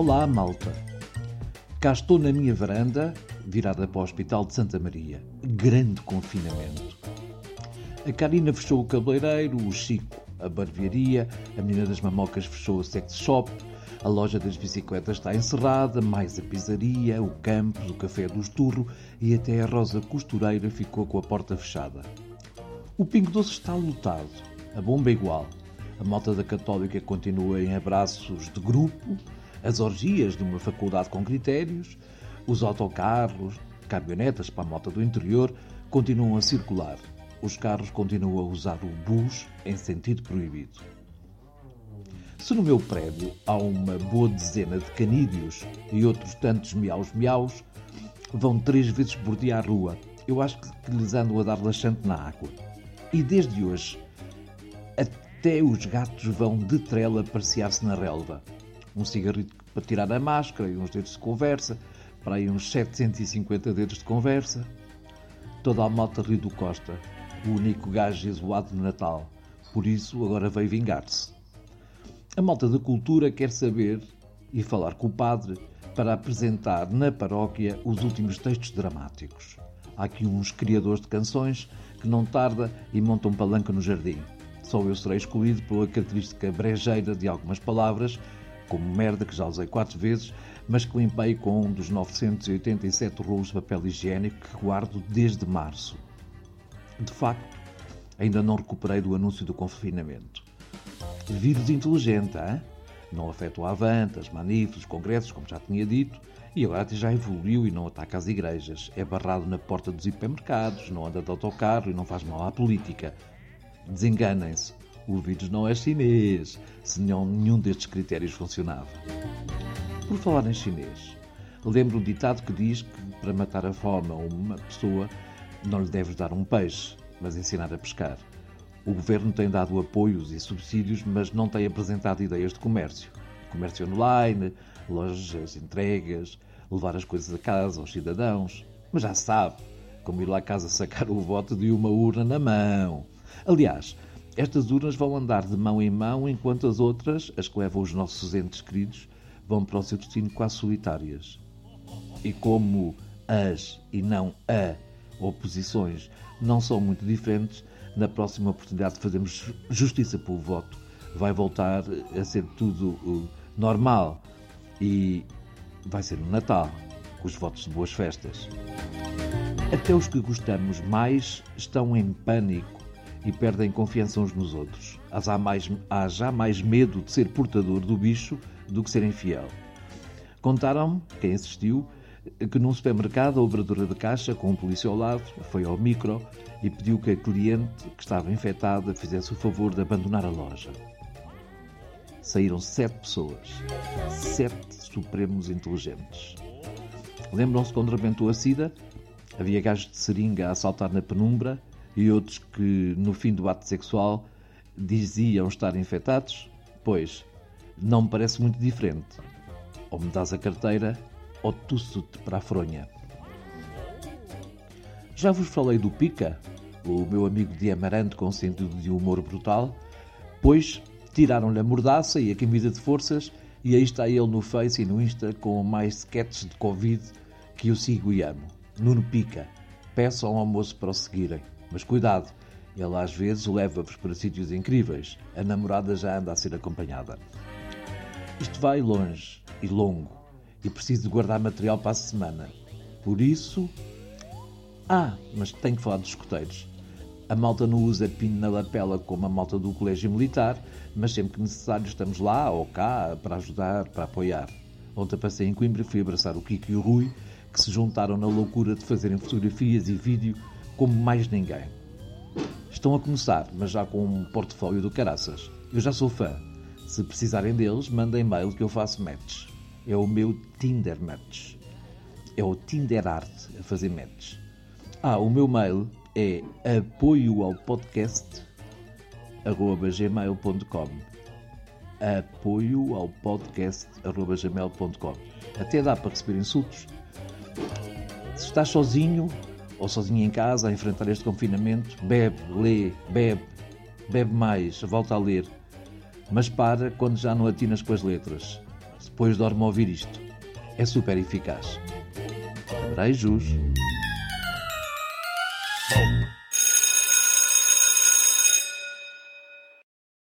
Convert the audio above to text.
Olá, malta. Cá estou na minha varanda, virada para o Hospital de Santa Maria. Grande confinamento. A Karina fechou o cabeleireiro, o Chico a barbearia, a menina das mamocas fechou o sex shop, a loja das bicicletas está encerrada, mais a pizzaria, o campus, o café do esturro e até a Rosa Costureira ficou com a porta fechada. O Pingo Doce está lotado, a bomba é igual. A malta da Católica continua em abraços de grupo, as orgias de uma faculdade com critérios, os autocarros, caminhonetas para a malta do interior continuam a circular. Os carros continuam a usar o bus em sentido proibido. Se no meu prédio há uma boa dezena de canídeos e outros tantos miaus-miaus, vão três vezes bordear a rua. Eu acho que lhes ando a dar laxante na água. E desde hoje, até os gatos vão de trela passear-se na relva. Um cigarrito para tirar a máscara e uns dedos de conversa, para aí uns 750 dedos de conversa. Toda a malta ri do Costa, o único gajo isolado de Natal. Por isso, agora veio vingar-se. A malta da cultura quer saber e falar com o padre para apresentar na paróquia os últimos textos dramáticos. Há aqui uns criadores de canções que não tarda e montam palanca no jardim. Só eu serei escolhido pela característica brejeira de algumas palavras, como merda, que já usei quatro vezes, mas que limpei com um dos 987 rolos de papel higiênico que guardo desde março. De facto, ainda não recuperei do anúncio do confinamento. Vírus inteligente, hein? não afeta o Avante, as manifes, os congressos, como já tinha dito, e agora já evoluiu e não ataca as igrejas. É barrado na porta dos hipermercados, não anda de autocarro e não faz mal à política. Desenganem-se, o vírus não é chinês, senão nenhum destes critérios funcionava. Por falar em chinês, lembro um ditado que diz que para matar a fome a uma pessoa não lhe deves dar um peixe, mas ensinar a pescar. O governo tem dado apoios e subsídios, mas não tem apresentado ideias de comércio. Comércio online, lojas, entregas, levar as coisas a casa aos cidadãos. Mas já sabe, como ir lá a casa sacar o voto de uma urna na mão. Aliás, estas urnas vão andar de mão em mão enquanto as outras, as que levam os nossos entes queridos, vão para o seu destino quase solitárias. E como as e não a oposições não são muito diferentes, na próxima oportunidade de fazermos justiça pelo voto, vai voltar a ser tudo uh, normal e vai ser no Natal, com os votos de boas festas. Até os que gostamos mais estão em pânico e perdem confiança uns nos outros. Há, mais, há já mais medo de ser portador do bicho do que ser infiel. Contaram-me, quem assistiu, que num supermercado a operadora de caixa, com um polícia ao lado, foi ao micro e pediu que a cliente que estava infectada fizesse o favor de abandonar a loja. Saíram sete pessoas. Sete supremos inteligentes. Lembram-se quando rebentou a SIDA? Havia gajos de seringa a saltar na penumbra e outros que, no fim do ato sexual, diziam estar infectados? Pois, não me parece muito diferente. Ou me dás a carteira ou tuço-te para a fronha. Já vos falei do Pica, o meu amigo de Amarante com sentido de humor brutal, pois tiraram-lhe a mordaça e a camisa de forças e aí está ele no Face e no Insta com mais sketches de Covid que eu sigo e amo. Nuno Pica. Peçam ao almoço para o seguirem. Mas cuidado, ele às vezes leva-vos para sítios incríveis. A namorada já anda a ser acompanhada. Isto vai longe e longo e preciso de guardar material para a semana. Por isso. Ah, mas tenho que falar dos escoteiros. A malta não usa pino na lapela como a malta do Colégio Militar, mas sempre que necessário estamos lá ou cá para ajudar, para apoiar. Ontem passei em Coimbra e fui abraçar o Kiko e o Rui, que se juntaram na loucura de fazerem fotografias e vídeo como mais ninguém. Estão a começar, mas já com um portfólio do caraças. Eu já sou fã. Se precisarem deles, mandem mail que eu faço match é o meu Tinder Match. É o Tinder Art a fazer match. Ah, o meu mail é apoio ao podcast gmail.com apoio ao podcast gmail.com Até dá para receber insultos. Se estás sozinho ou sozinho em casa a enfrentar este confinamento, bebe, lê, bebe, bebe mais, volta a ler. Mas para quando já não atinas com as letras depois dorme a ouvir isto. É super eficaz. Abreijos. Oh.